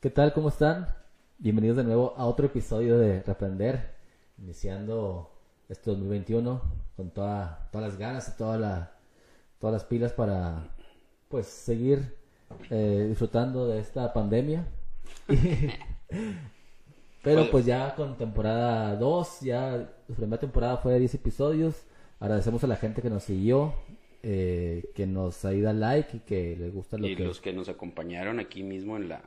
¿Qué tal? ¿Cómo están? Bienvenidos de nuevo a otro episodio de Reprender, iniciando este 2021 con toda, todas las ganas y toda la, todas las pilas para pues seguir eh, disfrutando de esta pandemia. Pero pues ya con temporada 2, ya la primera temporada fue de 10 episodios. Agradecemos a la gente que nos siguió, eh, que nos ha ido like y que les gusta lo y que... los que nos acompañaron aquí mismo en la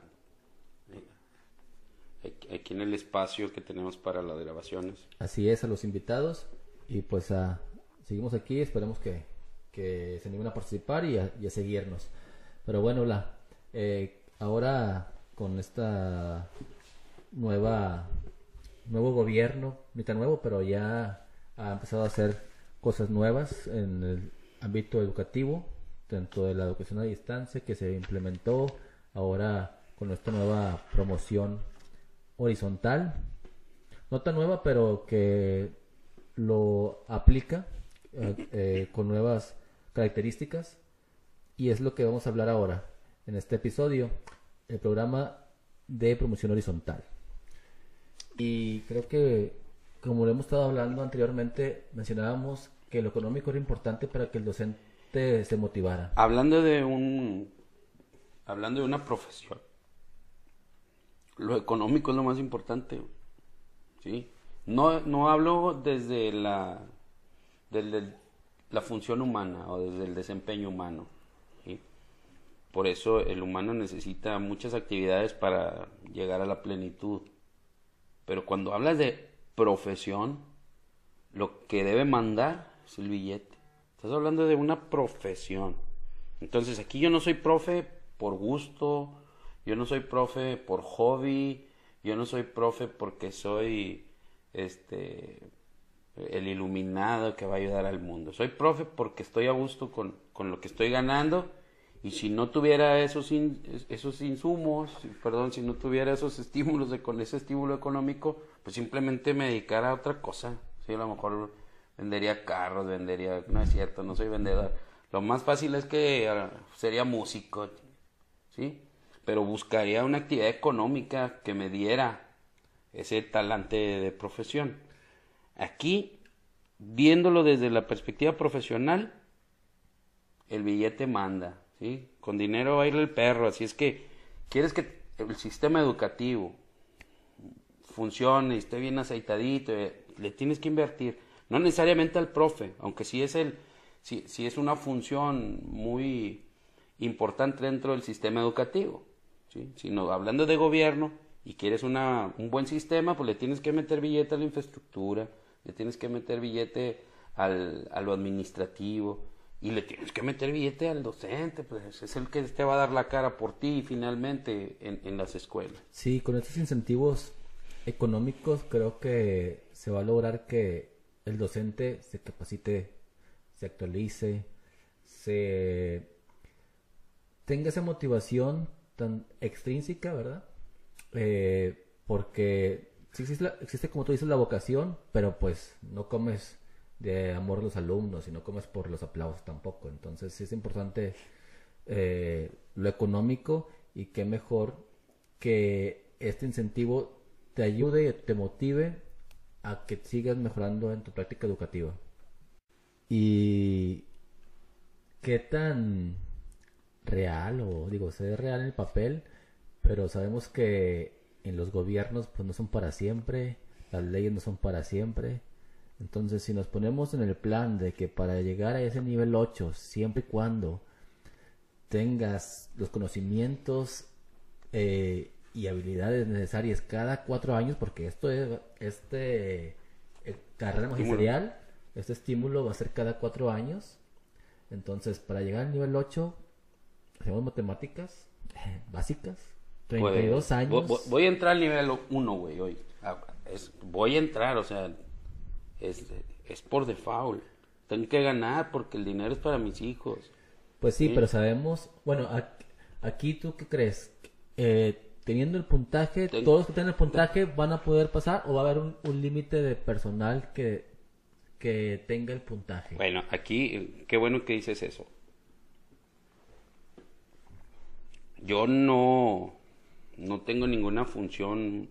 aquí en el espacio que tenemos para las grabaciones. Así es, a los invitados. Y pues a, seguimos aquí, esperemos que, que se animen a participar y a, seguirnos. Pero bueno, la, eh, ahora con esta nueva nuevo gobierno, ni tan nuevo, pero ya ha empezado a hacer cosas nuevas en el ámbito educativo, dentro de la educación a distancia que se implementó ahora con esta nueva promoción horizontal, no tan nueva, pero que lo aplica eh, eh, con nuevas características y es lo que vamos a hablar ahora en este episodio, el programa de promoción horizontal. Y creo que, como lo hemos estado hablando anteriormente, mencionábamos que lo económico era importante para que el docente se motivara. Hablando de un hablando de una profesión, lo económico es lo más importante, ¿sí? No, no hablo desde la, desde la función humana o desde el desempeño humano. Por eso el humano necesita muchas actividades para llegar a la plenitud. Pero cuando hablas de profesión, lo que debe mandar es el billete. Estás hablando de una profesión. Entonces aquí yo no soy profe por gusto, yo no soy profe por hobby, yo no soy profe porque soy este el iluminado que va a ayudar al mundo. Soy profe porque estoy a gusto con, con lo que estoy ganando y si no tuviera esos, esos insumos, perdón, si no tuviera esos estímulos de, con ese estímulo económico, pues simplemente me dedicara a otra cosa. Sí, a lo mejor vendería carros, vendería, no es cierto, no soy vendedor. Lo más fácil es que uh, sería músico, ¿sí? Pero buscaría una actividad económica que me diera ese talante de profesión. Aquí, viéndolo desde la perspectiva profesional, el billete manda, ¿sí? Con dinero va a ir el perro, así es que quieres que el sistema educativo funcione, esté bien aceitadito, eh, le tienes que invertir, no necesariamente al profe, aunque sí es el sí, sí es una función muy importante dentro del sistema educativo sino hablando de gobierno y quieres una, un buen sistema, pues le tienes que meter billete a la infraestructura, le tienes que meter billete al, a lo administrativo y le tienes que meter billete al docente, pues es el que te va a dar la cara por ti finalmente en, en las escuelas. Sí, con estos incentivos económicos creo que se va a lograr que el docente se capacite, se actualice, se tenga esa motivación tan extrínseca, ¿verdad? Eh, porque existe, existe, como tú dices, la vocación, pero pues no comes de amor a los alumnos y no comes por los aplausos tampoco. Entonces sí es importante eh, lo económico y qué mejor que este incentivo te ayude y te motive a que sigas mejorando en tu práctica educativa. Y qué tan real o digo, se ve real en el papel, pero sabemos que en los gobiernos pues no son para siempre, las leyes no son para siempre. Entonces, si nos ponemos en el plan de que para llegar a ese nivel 8, siempre y cuando tengas los conocimientos eh, y habilidades necesarias cada cuatro años, porque esto es, este eh, carrera magisterial, este estímulo va a ser cada cuatro años. Entonces, para llegar al nivel 8, hacemos matemáticas básicas, 32 años. Voy, a entrar al nivel 1, güey, hoy. Ah, voy a entrar, o sea, es, es por default. Tengo que ganar porque el dinero es para mis hijos. Pues sí, pero sabemos, bueno, aquí, tú qué crees? Eh, teniendo el puntaje, todos los que tienen el puntaje van a poder pasar o va a haber un, un límite de personal que, que tenga el puntaje. Bueno, aquí, qué bueno que dices eso. Yo no, no tengo ninguna función,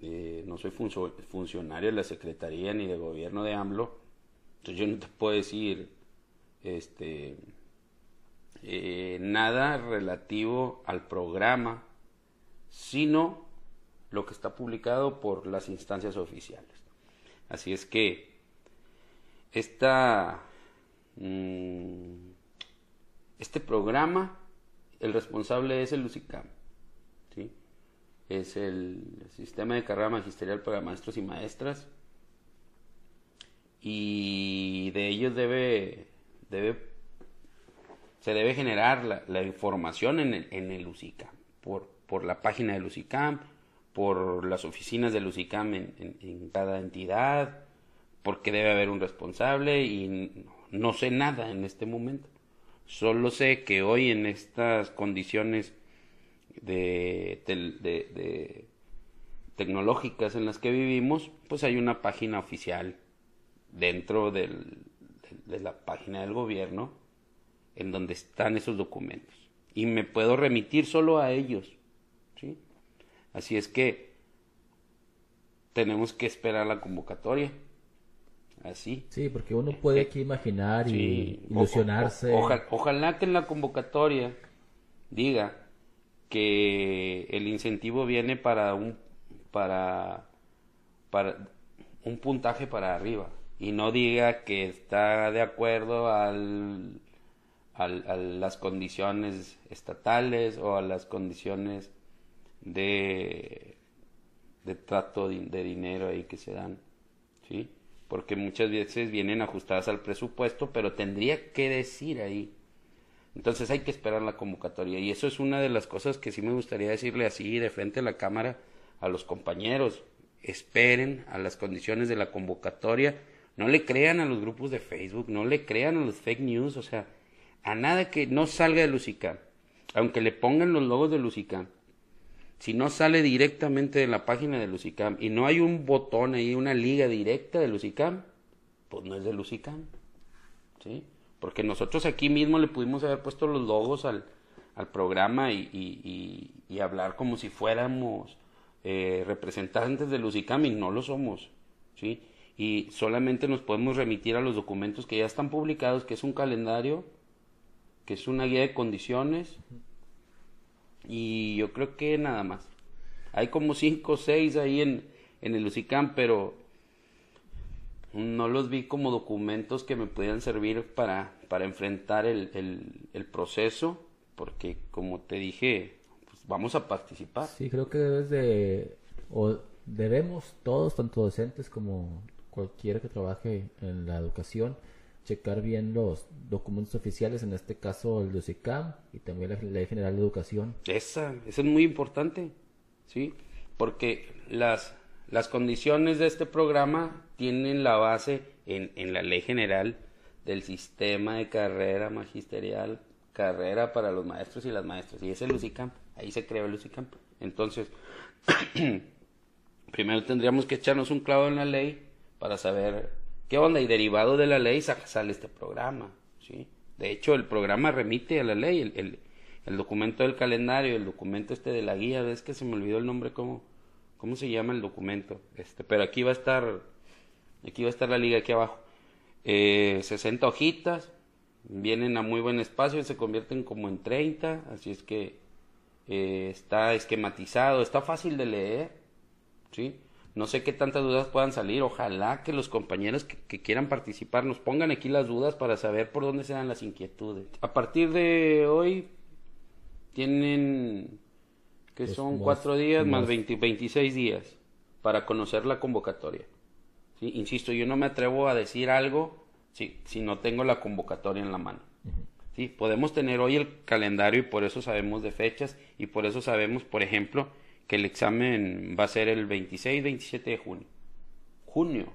eh, no soy funcionario de la Secretaría ni de Gobierno de AMLO, entonces yo no te puedo decir este, eh, nada relativo al programa, sino lo que está publicado por las instancias oficiales. Así es que esta, mm, este programa, el responsable es el LUCICAM, ¿sí? es el sistema de carrera magisterial para maestros y maestras, y de ellos debe, debe se debe generar la, información en el, en el UCICAM, por, por la página del UCICAM, por las oficinas del UCICAM en, en, cada entidad, porque debe haber un responsable y no, sé nada en este momento. Solo sé que hoy en estas condiciones de, tecnológicas en las que vivimos, pues hay una página oficial dentro de la página del gobierno en donde están esos documentos. Y me puedo remitir solo a ellos. ¿sí? Así es que tenemos que esperar la convocatoria. Así. Sí, porque uno puede aquí imaginar y ilusionarse. ojalá que en la convocatoria diga que el incentivo viene para un para para un puntaje para arriba y no diga que está de acuerdo al, a las condiciones estatales o a las condiciones de, de trato de, dinero ahí que se dan, ¿sí? Porque muchas veces vienen ajustadas al presupuesto, pero tendría que decir ahí. Entonces hay que esperar la convocatoria y eso es una de las cosas que sí me gustaría decirle así de frente a la cámara a los compañeros. Esperen a las condiciones de la convocatoria no le crean a los grupos de Facebook, no le crean a los fake news, o sea, a nada que no salga de Lucicam, aunque le pongan los logos de Lucicam, si no sale directamente de la página de Lucicam y no hay un botón ahí, una liga directa de Lucicam, pues no es de Lucicam, ¿sí? Porque nosotros aquí mismo le pudimos haber puesto los logos al, al programa y, y, y, hablar como si fuéramos eh, representantes de Lucicam y no lo somos, ¿sí? y solamente nos podemos remitir a los documentos que ya están publicados, que es un calendario, que es una guía de condiciones y yo creo que nada más. Hay como cinco o seis ahí en, en el UCICAM, pero no los vi como documentos que me pudieran servir para, para enfrentar el, el, el proceso, porque como te dije, pues vamos a participar. Sí, creo que debes de, o debemos todos, tanto docentes como cualquiera que trabaje en la educación, checar bien los documentos oficiales, en este caso el de y también la Ley General de Educación. Esa, esa es muy importante, ¿sí? Porque las, las condiciones de este programa tienen la base en, en la Ley General del Sistema de Carrera Magisterial, Carrera para los Maestros y las Maestras, y es el UCICAM, ahí se creó el UCICAM. Entonces, primero tendríamos que echarnos un clavo en la ley para saber qué onda y derivado de la ley sale este programa, ¿sí? De hecho, el programa remite a la ley, el, el, documento del calendario, el documento este de la guía, ves que se me olvidó el nombre, ¿cómo, cómo se llama el documento? Este, pero aquí va a estar, aquí va a estar la liga aquí abajo. Eh, 60 hojitas, vienen a muy buen espacio se convierten como en 30, así es que eh, está esquematizado, está fácil de leer, ¿sí? No sé qué tantas dudas puedan salir. Ojalá que los compañeros que, quieran participar nos pongan aquí las dudas para saber por dónde se dan las inquietudes. A partir de hoy tienen que son cuatro días más 26 días para conocer la convocatoria. ¿Sí? Insisto, yo no me atrevo a decir algo si, si no tengo la convocatoria en la mano. ¿Sí? Podemos tener hoy el calendario y por eso sabemos de fechas y por eso sabemos, por ejemplo, que el examen va a ser el 26-27 de junio. Junio.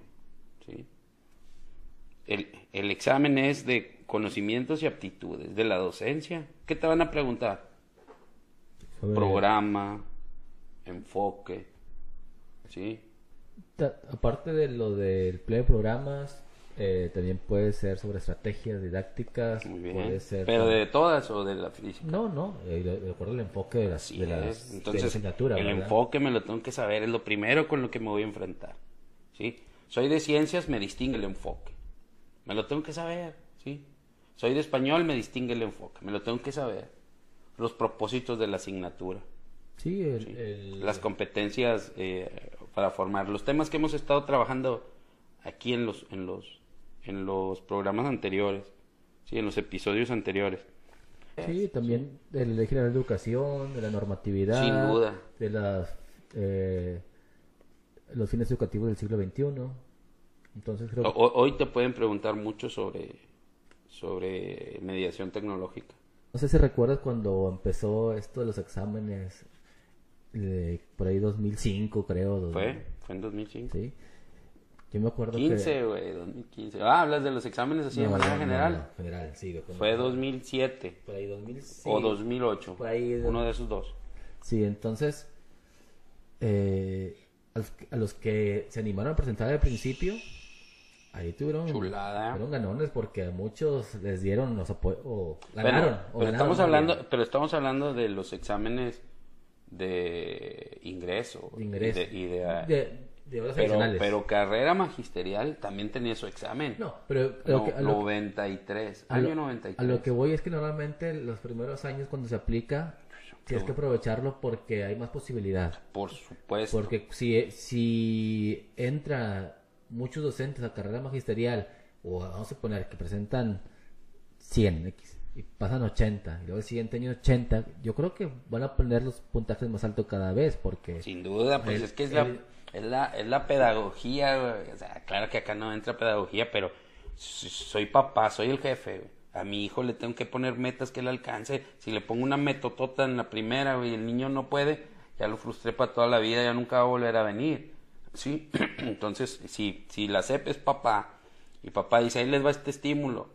¿sí? El, el, examen es de conocimientos y aptitudes de la docencia. ¿Qué te van a preguntar? Programa, enfoque. ¿sí? aparte de lo del pleno de programas, eh, también puede ser sobre estrategias didácticas, puede ser... Pero de todas o de la física. No, no, eh, de, acuerdo al enfoque de, las, Así de, las- es. de Entonces, la asignatura. el ¿verdad? enfoque me lo tengo que saber, es lo primero con lo que me voy a enfrentar. ¿sí? Soy de ciencias, me distingue el enfoque. Me lo tengo que saber. ¿sí? Soy de español, me distingue el enfoque. Me lo tengo que saber. Los propósitos de la asignatura. Sí, el, el- Las competencias eh, para formar. Los temas que hemos estado trabajando aquí en los, en los, en los programas anteriores. ¿sí? En los episodios anteriores. Sí, también de la educación, de la normatividad. Sin duda. De las, eh, los fines educativos del siglo XXI. Entonces creo o- hoy te pueden preguntar mucho sobre, sobre mediación tecnológica. No sé si recuerdas cuando empezó esto de los exámenes, eh, por ahí 2005 creo. ¿Fue? ¿Fue en 2005? Sí. Yo me acuerdo 15, que... güey, 2015. Ah, hablas de los exámenes así de No, manera no, general. no, general, sí. de cuando- Fue 2007 Por ahí 2005. o 2008. Por ahí de- Uno de esos dos. Sí, entonces, eh, a, los, a los que se animaron a presentar al principio, ahí tuvieron, Chulada. fueron ganones porque a muchos les dieron los apoyos, o Pero, ganaron. o pero ganaron estamos hablando, bien. pero estamos hablando de los exámenes de ingreso. de ingreso. Y de, y de- de, de horas pero, adicionales. pero carrera magisterial también tenía su examen. no, pero No, que- a lo- 93. a año 93. A lo que voy es que normalmente los primeros años cuando se aplica, tienes que aprovecharlo porque hay más posibilidad. Por supuesto. Porque si, si entra muchos docentes a carrera magisterial, o vamos a poner que presentan 100 X, y pasan 80, y luego el siguiente año 80, yo creo que van a poner los puntajes más altos cada vez, porque... Sin duda, pues El- es que es, el- la, es, la, es la pedagogía, güey. O sea, claro que acá no entra pedagogía, pero soy papá, soy el jefe. A mi hijo le tengo que poner metas que él alcance. Si le pongo una metotota en la primera, güey, y el niño no puede, ya lo frustré para toda la vida, ya nunca va a volver a venir. ¿Sí? Entonces, si, si la CEP es papá, y papá dice, ahí les va este estímulo,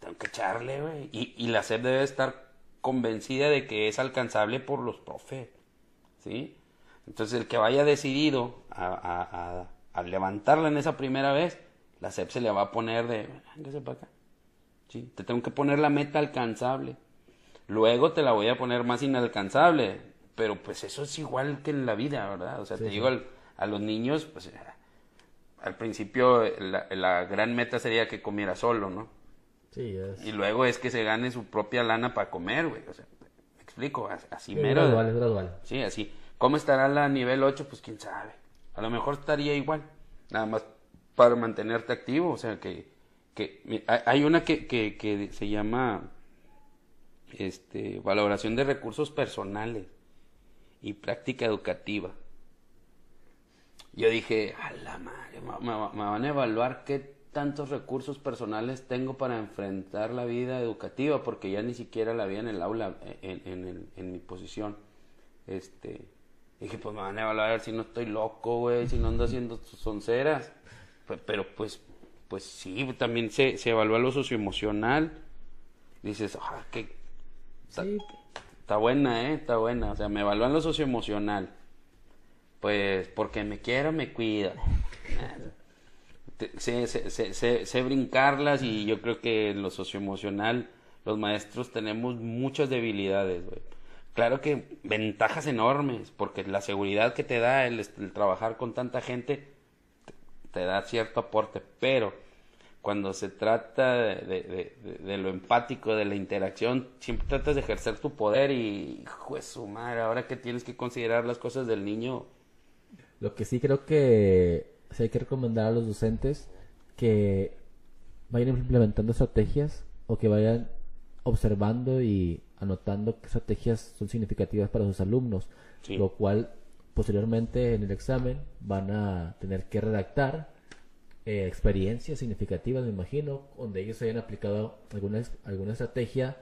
tengo que echarle, güey. Y, y la SEP debe estar convencida de que es alcanzable por los profes, ¿sí? Entonces, el que vaya decidido a, a- a- a levantarla en esa primera vez, la SEP se le va a poner de, para acá, ¿sí? Te tengo que poner la meta alcanzable. Luego te la voy a poner más inalcanzable, pero pues eso es igual que en la vida, ¿verdad? O sea, Sí, te digo, al- a los niños, pues eh, al principio eh, la, la gran meta sería que comiera solo, ¿no? Sí, es, Y luego es que se gane su propia lana para comer, güey. O sea, me explico, as- así es mero. gradual, es gradual. Sí, así. ¿Cómo estará la nivel 8? Pues quién sabe. A lo mejor estaría igual. Nada más para mantenerte activo. O sea, que, que hay- una que, que, se llama este, valoración de recursos personales y práctica educativa. Yo dije, a la madre, me, van a evaluar qué tantos recursos personales tengo para enfrentar la vida educativa, porque ya ni siquiera la vi en el aula, en, en mi posición. Este, dije, pues me van a evaluar si no estoy loco, güey, si no ando haciendo sonceras. Pe- Pero pues, pues sí, también se, se evalúa lo socioemocional. Dices, ah, qué, Está, Sí, está buena, ¿eh? Está buena. O sea, me evalúan lo socioemocional. Pues porque me quiero, me cuida. Sé, sé- sé- sé- sé brincarlas y yo creo que en lo socioemocional los maestros tenemos muchas debilidades, güey. Claro que ventajas enormes, porque la seguridad que te da el, trabajar con tanta gente te, da cierto aporte, pero cuando se trata de, lo empático, de la interacción, siempre tratas de ejercer tu poder y, de su madre, ahora que tienes que considerar las cosas del niño, Lo que sí creo que sí hay que recomendar a los docentes que vayan implementando estrategias o que vayan observando y anotando qué estrategias son significativas para sus alumnos, Sí. lo cual posteriormente en el examen van a tener que redactar eh, experiencias significativas, me imagino, donde ellos hayan aplicado alguna, alguna estrategia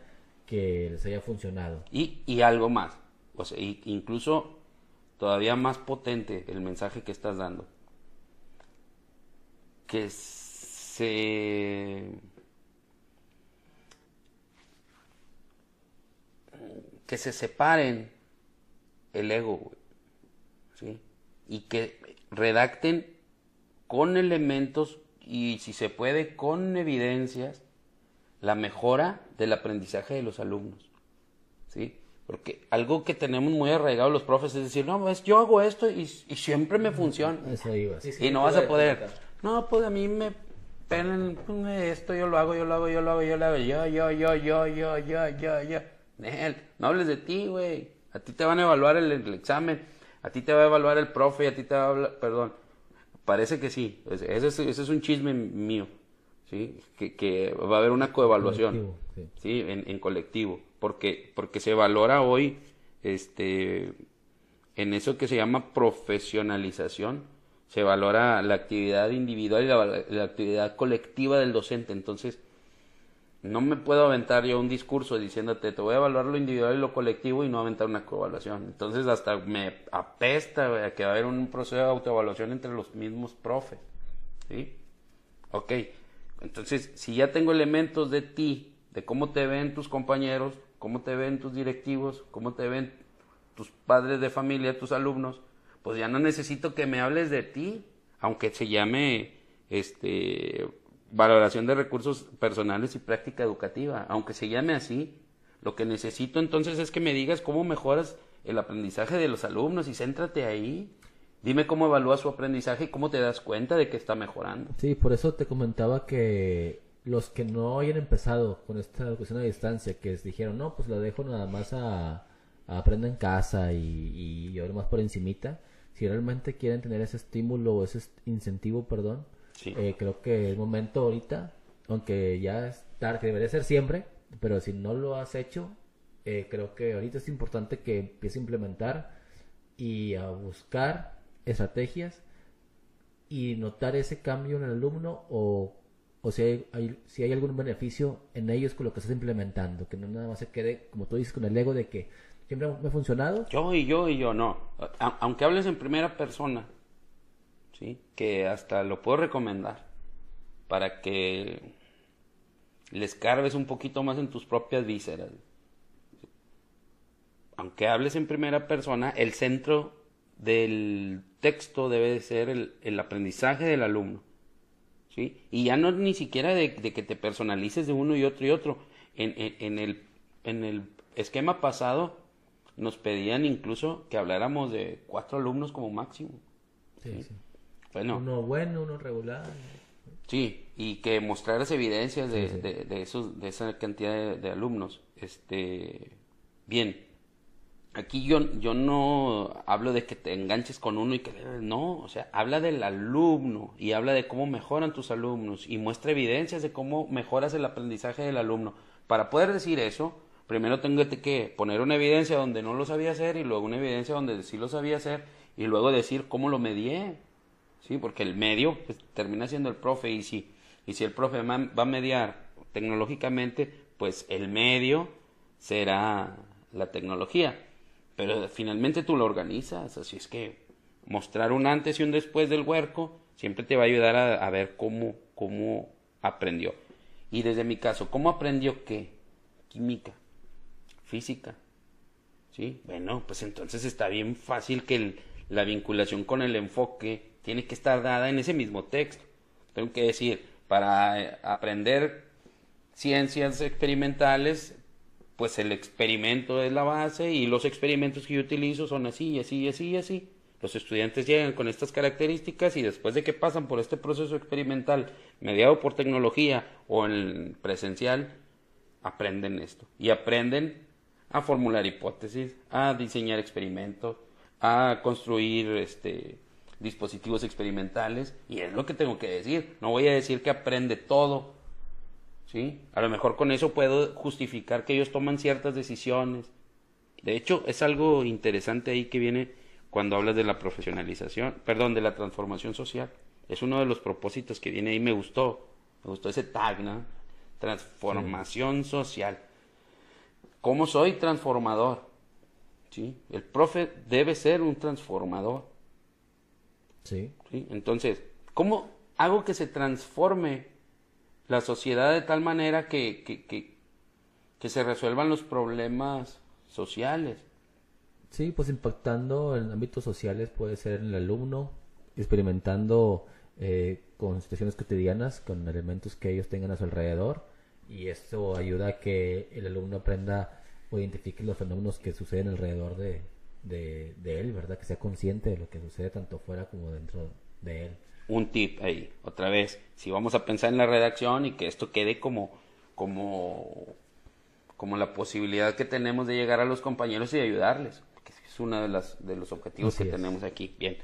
que les haya funcionado. Y, y algo más, o sea, incluso todavía más potente el mensaje que estás dando. Que se... Que se separen el ego, güey, ¿sí? Y que redacten con elementos y si se puede con evidencias la mejora del aprendizaje de los alumnos. ¿Sí? Porque algo que tenemos muy arraigado los profes es decir, no, pues yo hago esto y, siempre me funciona. Eso iba. y no vas a poder. No, pues a mí me pelan esto, yo lo hago, yo lo hago, yo lo hago, yo lo hago, yo, yo, yo, yo, yo, yo, yo, yo. No hables de ti, güey. A ti te van a evaluar el, el, examen, a ti te va a evaluar el profe, a ti te va a hablar, perdón. Parece que sí, ese es, ese es un chisme mío. ¿sí? Que, que va a haber una coevaluación, sí. En, colectivo, porque, porque se valora hoy este, en eso que se llama profesionalización, se valora la actividad individual y la, actividad colectiva del docente, entonces no me puedo aventar yo un discurso diciéndote te voy a evaluar lo individual y lo colectivo y no aventar una coevaluación. Entonces hasta me apesta que va a haber un proceso de autoevaluación entre los mismos profes. ¿Sí? Ok, entonces, si ya tengo elementos de ti, de cómo te ven tus compañeros, cómo te ven tus directivos, cómo te ven tus padres de familia, tus alumnos, pues ya no necesito que me hables de ti, aunque se llame este valoración de recursos personales y práctica educativa, aunque se llame así, lo que necesito entonces es que me digas cómo mejoras el aprendizaje de los alumnos y céntrate ahí. Dime cómo evalúas su aprendizaje y cómo te das cuenta de que está mejorando. Sí, por eso te comentaba que los que no hayan empezado con esta educación a distancia, que les dijeron, no, pues lo dejo nada más a, aprender en casa y, y más por encimita, si realmente quieren tener ese estímulo o ese incentivo, perdón, eh, creo que es momento ahorita, aunque ya es tarde, que debería ser siempre, pero si no lo has hecho, eh, creo que ahorita es importante que empieces a implementar y a buscar estrategias y notar ese cambio en el alumno o, o si, hay, si hay algún beneficio en ellos con lo que estás implementando, que no nada más se quede, como tú dices, con el ego de que siempre me ha funcionado. Yo y yo y yo, no. aunque hables en primera persona, ¿sí? que hasta lo puedo recomendar para que les carves un poquito más en tus propias vísceras. Aunque hables en primera persona, el centro del texto debe de ser el, aprendizaje del alumno. ¿sí? Y ya no ni siquiera de, que te personalices de uno y otro y otro. En, en, el, en el esquema pasado nos pedían incluso que habláramos de cuatro alumnos como máximo. Sí, ¿sí? Bueno, uno bueno, uno regular. Sí, y que mostraras evidencias de, de, esos, de esa cantidad de, de alumnos. Este, bien, Aquí yo, yo no hablo de que te enganches con uno y que no, o sea, habla del alumno y habla de cómo mejoran tus alumnos y muestra evidencias de cómo mejoras el aprendizaje del alumno. Para poder decir eso, primero tengo que poner una evidencia donde no lo sabía hacer y luego una evidencia donde sí lo sabía hacer y luego decir cómo lo medié. Sí, porque el medio pues, termina siendo el profe y si, y si el profe va a mediar tecnológicamente, pues el medio será la tecnología pero finalmente tú lo organizas, así es que mostrar un antes y un después del huerco siempre te va a ayudar a, ver cómo, cómo aprendió. Y desde mi caso, ¿cómo aprendió qué? Química, física. ¿Sí? Bueno, pues entonces está bien fácil que la vinculación con el enfoque tiene que estar dada en ese mismo texto. Tengo que decir, para eh, aprender ciencias experimentales pues el experimento es la base y los experimentos que yo utilizo son así así así así. Los estudiantes llegan con estas características y después de que pasan por este proceso experimental mediado por tecnología o en presencial, aprenden esto. Y aprenden a formular hipótesis, a diseñar experimentos, a construir este, dispositivos experimentales. Y es lo que tengo que decir. No voy a decir que aprende todo, ¿sí? A lo mejor con eso puedo justificar que ellos toman ciertas decisiones. De hecho, es algo interesante ahí que viene cuando hablas de la profesionalización, perdón, de la transformación social. Es uno de los propósitos que viene ahí, me gustó, me gustó ese tag, ¿no? Transformación social. ¿Cómo soy transformador? ¿Sí? El profe debe ser un transformador. Sí. ¿Sí? Entonces, ¿cómo hago que se transforme la sociedad de tal manera que, que, que, se resuelvan los problemas sociales. Sí, pues impactando en ámbitos sociales puede ser en el alumno, experimentando eh, con situaciones cotidianas, con elementos que ellos tengan a su alrededor y esto ayuda a que el alumno aprenda o identifique los fenómenos que suceden alrededor de, de, él, ¿verdad? Que sea consciente de lo que sucede tanto fuera como dentro de él. Un tip ahí, otra vez, si vamos a pensar en la redacción y que esto quede como, como, como la posibilidad que tenemos de llegar a los compañeros y ayudarles, porque es uno de, las, de los objetivos que tenemos aquí. Bien.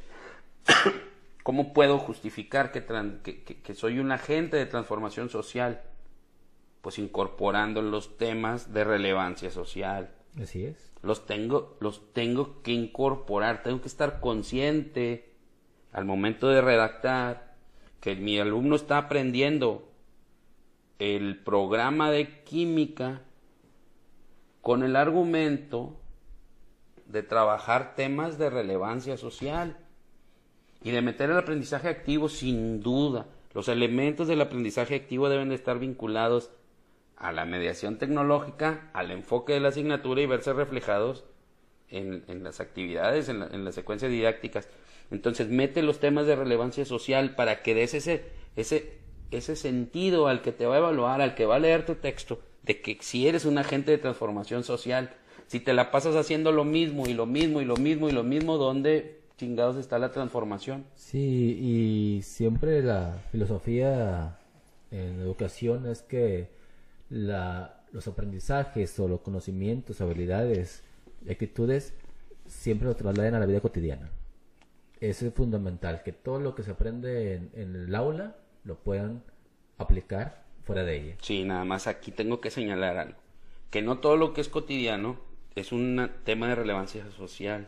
¿Cómo puedo justificar que, que, soy un agente de transformación social? Pues incorporando los temas de relevancia social. Así es. Los tengo, los tengo que incorporar, tengo que estar consciente al momento de redactar que mi alumno está aprendiendo el programa de química con el argumento de trabajar temas de relevancia social y de meter el aprendizaje activo sin duda. Los elementos del aprendizaje activo deben de estar vinculados a la mediación tecnológica, al enfoque de la asignatura y verse reflejados en, las actividades, en, las secuencias didácticas. Entonces, mete los temas de relevancia social para que des ese, ese, ese sentido al que te va a evaluar, al que va a leer tu texto, de que si eres un agente de transformación social, si te la pasas haciendo lo mismo y lo mismo y lo mismo y lo mismo, ¿dónde chingados está la transformación? Sí, y siempre la filosofía en educación es que la, los aprendizajes o los conocimientos, habilidades, actitudes, siempre lo trasladen a la vida cotidiana. Eso es fundamental, que todo lo que se aprende en, en el aula lo puedan aplicar fuera de ella. Sí, nada más aquí tengo que señalar algo, que no todo lo que es cotidiano es un tema de relevancia social.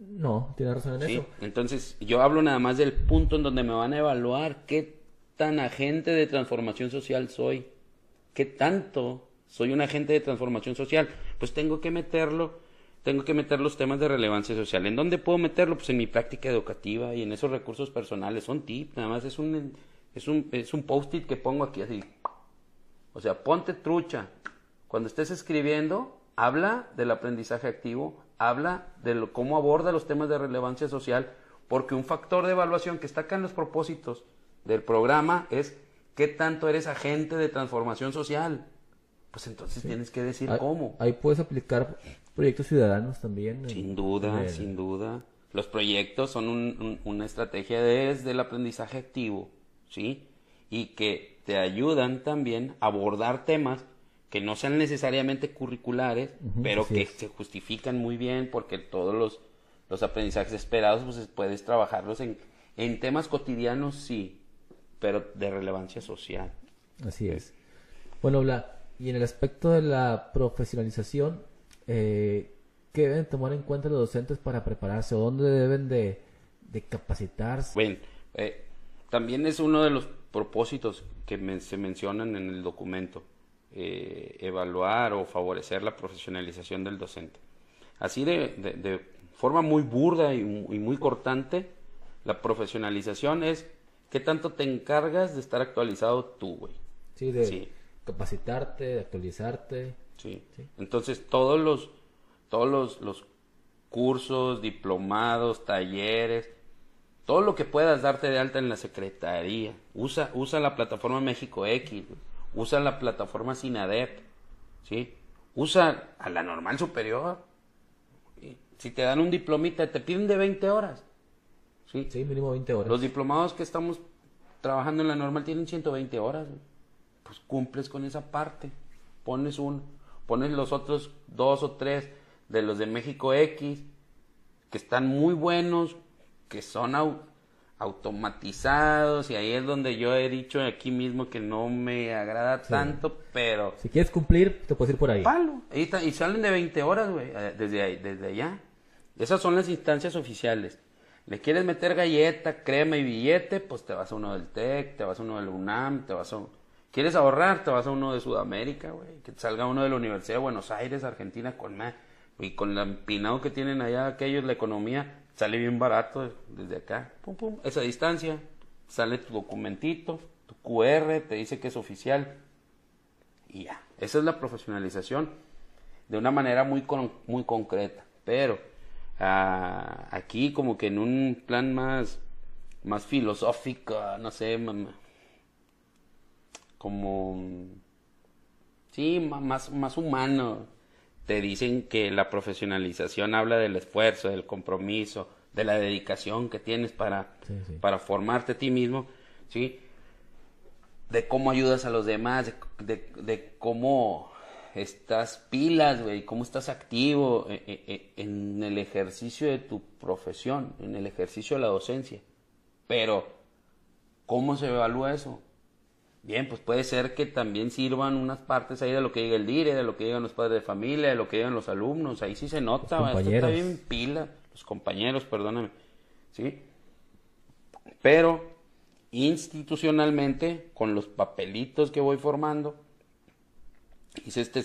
No, tiene razón en ¿Sí? eso. Entonces, yo hablo nada más del punto en donde me van a evaluar qué tan agente de transformación social soy. ¿Qué tanto soy un agente de transformación social? Pues tengo que meterlo, tengo que meter los temas de relevancia social. ¿En dónde puedo meterlo? Pues en mi práctica educativa y en esos recursos personales. Son tips, nada más es un, es un, es un post-it que pongo aquí así. O sea, ponte trucha. Cuando estés escribiendo, habla del aprendizaje activo, habla de cómo aborda los temas de relevancia social, porque un factor de evaluación que está acá en los propósitos del programa es ¿Qué tanto eres agente de transformación social? Pues entonces tienes que decir cómo. Ahí puedes aplicar proyectos ciudadanos también. Sin duda, sin duda. Los proyectos son una estrategia desde el aprendizaje activo, ¿sí? Y que te ayudan también a abordar temas que no sean necesariamente curriculares, pero que se justifican muy bien porque todos los, los aprendizajes esperados, pues puedes trabajarlos en, en temas cotidianos, sí, pero de relevancia social. Así es. Bueno, Bla, y en el aspecto de la profesionalización, eh, ¿qué deben tomar en cuenta los docentes para prepararse o dónde deben de, capacitarse? Bueno, eh, también es uno de los propósitos que se mencionan en el documento, eh, evaluar o favorecer la profesionalización del docente. Así de, forma muy burda y muy cortante, la profesionalización es ¿Qué tanto te encargas de estar actualizado tú, güey? Sí, de capacitarte, de actualizarte. Sí. Entonces, todos los, todos los, los cursos, diplomados, talleres, todo lo que puedas darte de alta en la secretaría. Usa, usa la plataforma México X, usa la plataforma Sinadep, ¿sí? Usa a la normal superior. Si te dan un diplomita, te piden de 20 horas. Sí, sí mínimo 20 horas. Los diplomados que estamos trabajando en la normal tienen 120 horas. Pues cumples con esa parte. Pones uno, pones los otros dos o tres de los de México X, que están muy buenos, que son automatizados, y ahí es donde yo he dicho aquí mismo que no me agrada tanto, pero... Si quieres cumplir, te puedes ir por ahí. Palo. Y, y salen de 20 horas, güey, eh, desde, ahí, desde allá. Esas son las instancias oficiales. ¿Le quieres meter galleta, crema y billete? Pues te vas a uno del TEC, te vas a uno del UNAM, te vas a... ¿Quieres ahorrar? Te vas a uno de Sudamérica, güey. Que te salga uno de la Universidad de Buenos Aires, Argentina, con más. Y con el empinado que tienen allá aquellos, la economía, sale bien barato desde acá. Pum, pum. Esa distancia, sale tu documentito, tu QR, te dice que es oficial. Y ya. Esa es la profesionalización de una manera muy, muy concreta. Pero aquí como que en un plan más más filosófica, no sé, como, sí, más, más humano. Te dicen que la profesionalización habla del esfuerzo, del compromiso, de la dedicación que tienes para, para formarte a ti mismo, ¿sí? De cómo ayudas a los demás, de, de cómo estás pilas, güey, cómo estás activo eh, eh, eh, en el ejercicio de tu profesión, en el ejercicio de la docencia. Pero, ¿cómo se evalúa eso? Bien, pues puede ser que también sirvan unas partes ahí de lo que diga el DIRE, de lo que digan los padres de familia, de lo que digan los alumnos. Ahí sí se nota, esto está bien pila. Los compañeros, perdóname. ¿Sí? Pero institucionalmente, con los papelitos que voy formando, hice este,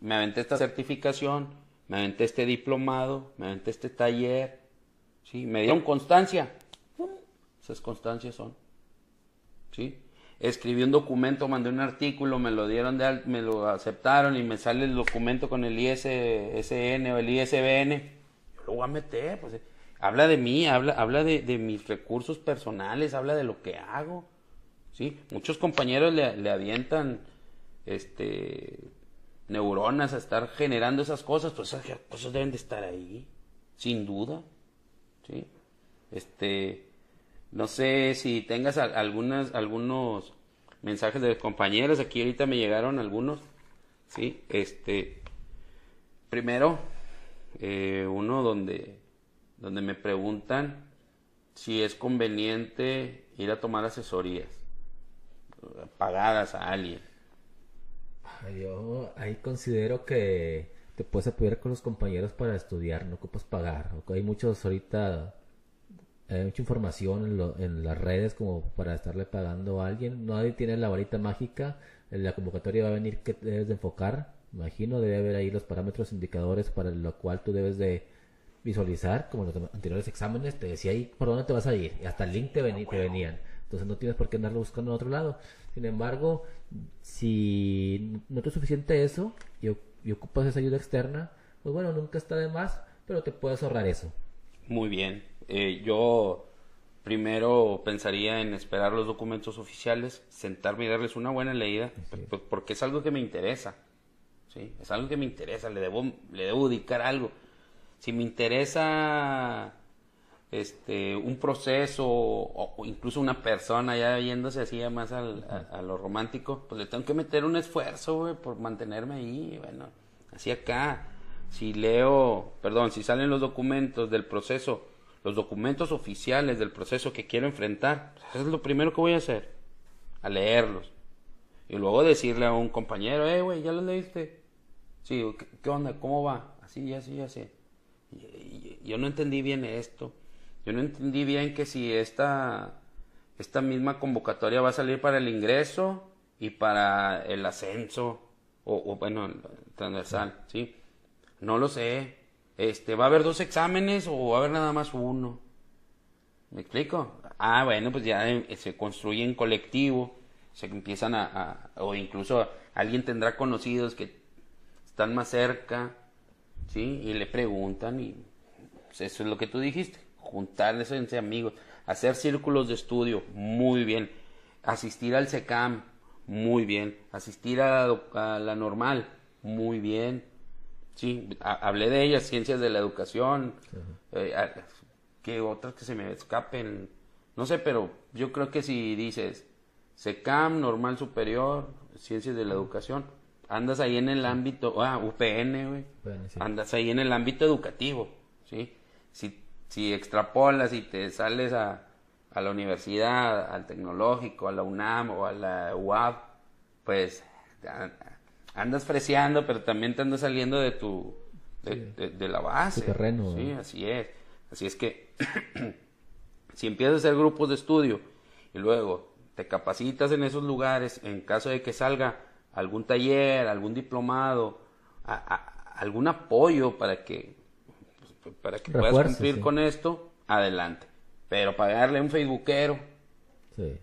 me aventé esta certificación, me aventé este diplomado, me aventé este taller, ¿sí? Me dieron constancia. Esas constancias son, ¿sí? Escribí un documento, mandé un artículo, me lo dieron de me lo aceptaron y me sale el documento con el ISSN o el ISBN. Yo lo voy a meter, pues habla de mí, habla, habla de, de mis recursos personales, habla de lo que hago. ¿sí? Muchos compañeros le, le avientan este, neuronas a estar generando esas cosas, pues esas cosas deben de estar ahí, sin duda, ¿sí? Este, no sé si tengas algunas, algunos mensajes de compañeros, aquí ahorita me llegaron algunos, ¿sí? Este, primero, eh, uno donde, donde me preguntan si es conveniente ir a tomar asesorías pagadas a alguien. Yo ahí considero que te puedes apoyar con los compañeros para estudiar, no ocupas pagar. Hay muchos ahorita, hay mucha información en, las redes como para estarle pagando a alguien. Nadie tiene la varita mágica. En la convocatoria va a venir que debes de enfocar. Imagino, debe haber ahí los parámetros indicadores para lo cual tú debes de visualizar, como en los anteriores exámenes, te decía ahí por dónde te vas a ir. Y hasta el link te, te venían. Entonces no tienes por qué andarlo buscando en otro lado. Sin embargo, si no te es suficiente eso y, ocupas esa ayuda externa, pues bueno, nunca está de más, pero te puedes ahorrar eso. Muy bien. Eh, yo primero pensaría en esperar los documentos oficiales, sentarme y darles una buena leída, pues, porque es algo que me interesa. ¿sí? Es algo que me interesa, le debo, le debo dedicar algo. Si me interesa este, un proceso o, incluso una persona ya yéndose así más al, a, lo romántico, pues le tengo que meter un esfuerzo, por mantenerme ahí, bueno, así acá. Si leo, perdón, si salen los documentos del proceso, los documentos oficiales del proceso que quiero enfrentar, pues es lo primero que voy a hacer, a leerlos. Y luego decirle a un compañero, eh, güey, ¿ya lo leíste? Sí, ¿qué, onda? ¿Cómo va? Así, así, así. yo no entendí bien esto yo no entendí bien que si esta, esta misma convocatoria va a salir para el ingreso y para el ascenso, o, bueno, transversal, ¿sí? No lo sé. Este, ¿Va a haber dos exámenes o va a haber nada más uno? ¿Me explico? Ah, bueno, pues ya eh, se construye en colectivo, se empiezan a, o incluso alguien tendrá conocidos que están más cerca, ¿sí? Y le preguntan y pues, eso es lo que tú dijiste juntarse entre amigos, hacer círculos de estudio, muy bien, asistir al SECAM, muy bien, asistir a, la normal, muy bien, sí, hablé de ellas, ciencias de la educación, eh, que otras que se me escapen, no sé, pero yo creo que si dices SECAM, normal superior, ciencias de la educación, andas ahí en el ámbito, ah, UPN, güey, andas ahí en el ámbito educativo, ¿sí? Si si extrapolas y te sales a, a la universidad, al tecnológico, a la UNAM o a la UAB, pues andas freseando, pero también te andas saliendo de tu, de, la base. terreno. Sí, así es. Así es que si empiezas a hacer grupos de estudio y luego te capacitas en esos lugares, en caso de que salga algún taller, algún diplomado, algún apoyo para que para que puedas cumplir con esto, adelante. Pero pagarle a un facebookero, sí.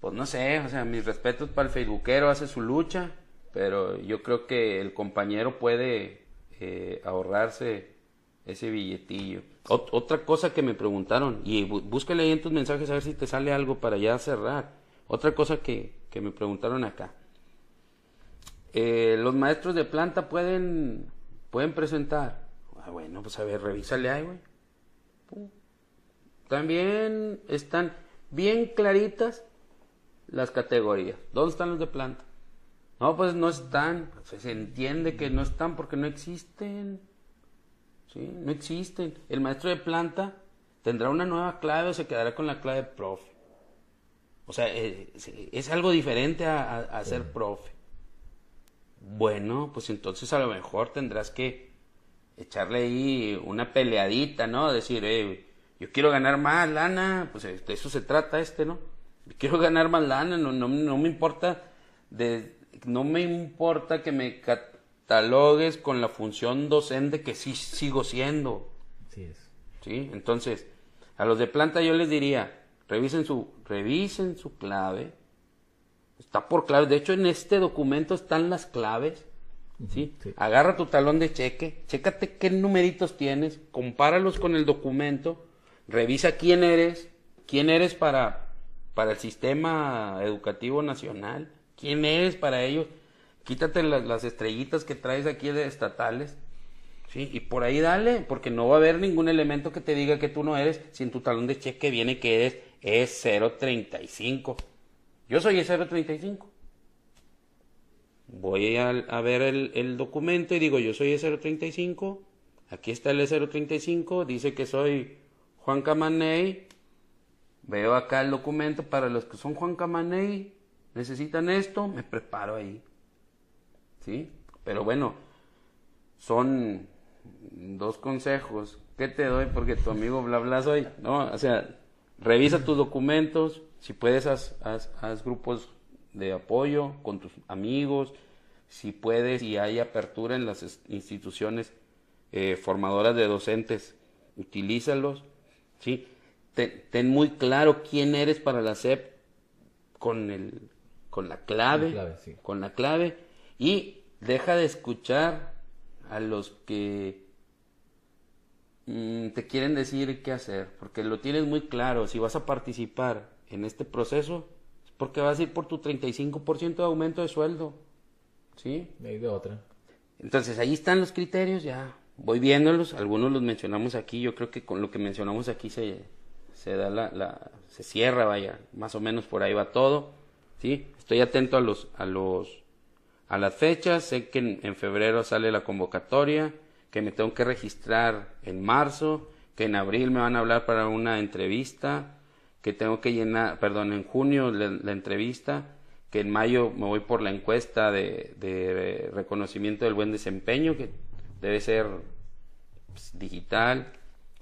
pues no sé, o sea, mis respetos para el facebookero, hace su lucha, pero yo creo que el compañero puede eh, ahorrarse ese billetillo. otra cosa que me preguntaron, y búscale ahí en tus mensajes a ver si te sale algo para ya cerrar. Otra cosa que, que me preguntaron acá. Eh, los maestros de planta pueden, pueden presentar. Ah, bueno, pues a ver, revísale ahí, güey. También están bien claritas las categorías. ¿Dónde están los de planta? No, pues no están. Se entiende que no están porque no existen. ¿Sí? No existen. El maestro de planta tendrá una nueva clave o se quedará con la clave profe. O sea, eh, es, algo diferente a, ser profe. Bueno, pues entonces a lo mejor tendrás que echarle ahí una peleadita, ¿no? Decir, eh, yo quiero ganar más lana, pues de eso se trata este, ¿no? Yo quiero ganar más lana, no, no, no me importa, de, no me importa que me catalogues con la función docente que sí sigo siendo. Sí es. ¿Sí? Entonces, a los de planta yo les diría, Revisen su, revisen su clave. Está por clave. De hecho, en este documento están las claves. ¿Sí? Agarra tu talón de cheque, chécate qué numeritos tienes, compáralos con el documento, revisa quién eres, quién eres para, para el sistema educativo nacional, quién eres para ellos. Quítate las, las estrellitas que traes aquí de estatales Sí, y por ahí dale, porque no va a haber ningún elemento que te diga que tú no eres, si en tu talón de cheque viene que eres es 035. Yo soy el 035. Voy a, ver el, documento y digo, yo soy el 035. Aquí está el 035, dice que soy Juan Camaney. Veo acá el documento para los que son Juan Camaney, necesitan esto, me preparo ahí. ¿Sí? Pero bueno, son dos consejos. ¿Qué te doy? Porque tu amigo bla bla soy. No, o sea, revisa tus documentos. Si puedes, haz, grupos de apoyo con tus amigos. Si puedes y hay apertura en las instituciones eh, formadoras de docentes, utilízalos. ¿sí? Ten, muy claro quién eres para la SEP con, el, con la clave, con la clave y deja de escuchar a los que mm, te quieren decir qué hacer, porque lo tienes muy claro, si vas a participar en este proceso, es porque vas a ir por tu 35% de aumento de sueldo. ¿Sí? de otra. Entonces ahí están los criterios, ya voy viéndolos, algunos los mencionamos aquí, yo creo que con lo que mencionamos aquí se, se da la, la, se cierra, vaya, más o menos por ahí va todo, ¿sí? Estoy atento a los, a los a las fechas, sé que en, febrero sale la convocatoria, que me tengo que registrar en marzo, que en abril me van a hablar para una entrevista, que tengo que llenar, perdón, en junio la, entrevista, que en mayo me voy por la encuesta de, reconocimiento del buen desempeño, que debe ser pues, digital,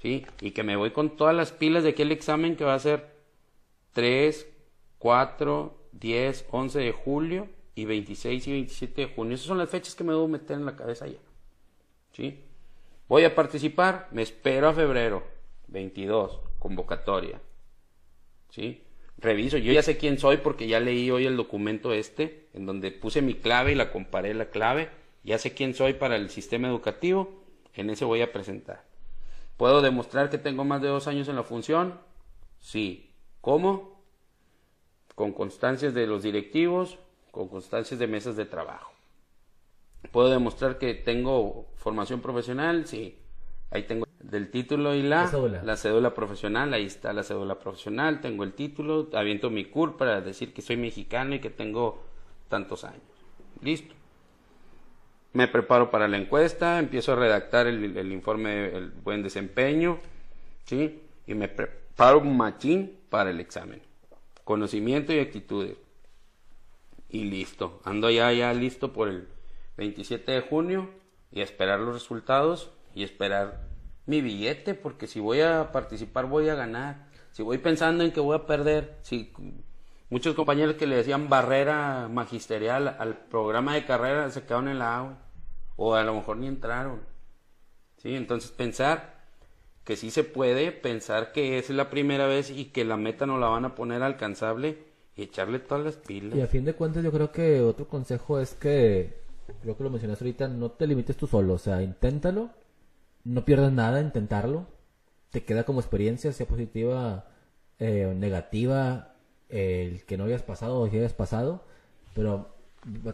¿sí? Y que me voy con todas las pilas de aquel examen que va a ser 3, 4, 10, 11 de julio y 26 y 27 de junio. Esas son las fechas que me debo meter en la cabeza ya. ¿Sí? Voy a participar, me espero a febrero 22, convocatoria. ¿Sí? Reviso, yo ya sé quién soy porque ya leí hoy el documento este, en donde puse mi clave y la comparé la clave. Ya sé quién soy para el sistema educativo, en ese voy a presentar. ¿Puedo demostrar que tengo más de dos años en la función? Sí. ¿Cómo? Con constancias de los directivos, con constancias de mesas de trabajo. ¿Puedo demostrar que tengo formación profesional? Sí. Ahí tengo del título y la, la cédula. profesional, ahí está la cédula profesional, tengo el título, aviento mi CUR para decir que soy mexicano y que tengo tantos años. Listo. Me preparo para la encuesta, empiezo a redactar el, el informe del buen desempeño, ¿sí? Y me preparo un machín para el examen. Conocimiento y actitudes y listo. Ando ya, ya listo por el 27 de junio y esperar los resultados y esperar mi billete, porque si voy a participar voy a ganar. Si voy pensando en que voy a perder, si muchos compañeros que le decían barrera magisterial al programa de carrera se quedaron en la agua o a lo mejor ni entraron. ¿Sí? Entonces pensar que sí se puede, pensar que es la primera vez y que la meta no la van a poner alcanzable y echarle todas las pilas. Y a fin de cuentas yo creo que otro consejo es que, creo que lo mencionaste ahorita, no te limites tú solo, o sea, inténtalo no pierdes nada intentarlo. Te queda como experiencia, sea positiva eh, o negativa, el que no hayas pasado o si hayas pasado, pero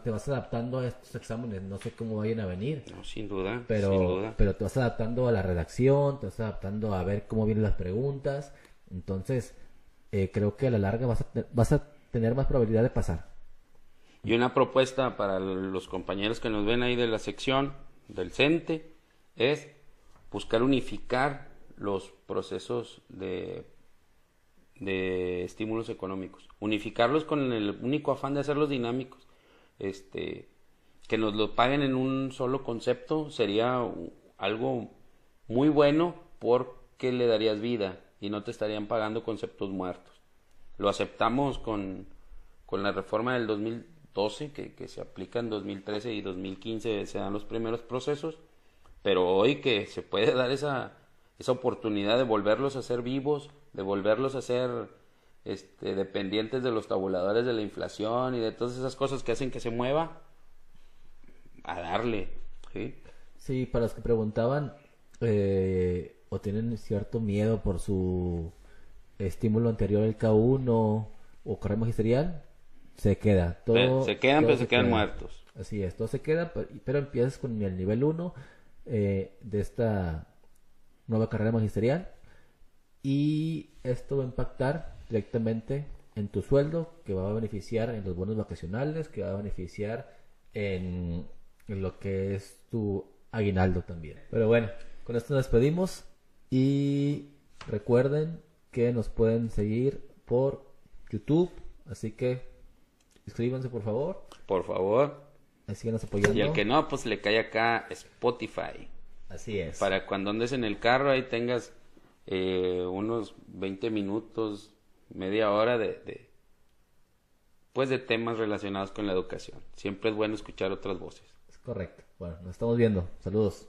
te vas adaptando a estos exámenes, no sé cómo vayan a venir. No, sin duda, pero, sin duda. pero te vas adaptando a la redacción, te vas adaptando a ver cómo vienen las preguntas. Entonces, eh, creo que a la larga vas a, vas a tener más probabilidad de pasar. Y una propuesta para los compañeros que nos ven ahí de la sección del CENTE es buscar unificar los procesos de, de estímulos económicos, unificarlos con el único afán de hacerlos dinámicos. Este, que nos lo paguen en un solo concepto sería algo muy bueno porque le darías vida y no te estarían pagando conceptos muertos. Lo aceptamos con, con la reforma del 2012 que, que se aplica en 2013 y 2015 se dan los primeros procesos, pero hoy que se puede dar esa, esa oportunidad de volverlos a ser vivos, de volverlos a ser este, dependientes de los tabuladores de la inflación y de todas esas cosas que hacen que se mueva, a darle. Sí, sí para los que preguntaban eh, o tienen cierto miedo por su estímulo anterior, el K1 o correo magisterial, se queda. Todo, se quedan, pero se, quedan muertos. Así es, todo se queda, pero, empiezas con el nivel 1 eh, de esta nueva carrera magisterial y esto va a impactar directamente en tu sueldo, que va a beneficiar en los bonos vacacionales, que va a beneficiar en, lo que es tu aguinaldo también. Pero bueno, con esto nos despedimos y recuerden que nos pueden seguir por YouTube, así que inscríbanse por favor. Por favor. Apoyando. Y el que no, pues le cae acá Spotify. Así es. Para cuando andes en el carro ahí tengas eh, unos 20 minutos media hora de, pues de temas relacionados con la educación. Siempre es bueno escuchar otras voces. Es correcto. Bueno, nos estamos viendo. Saludos.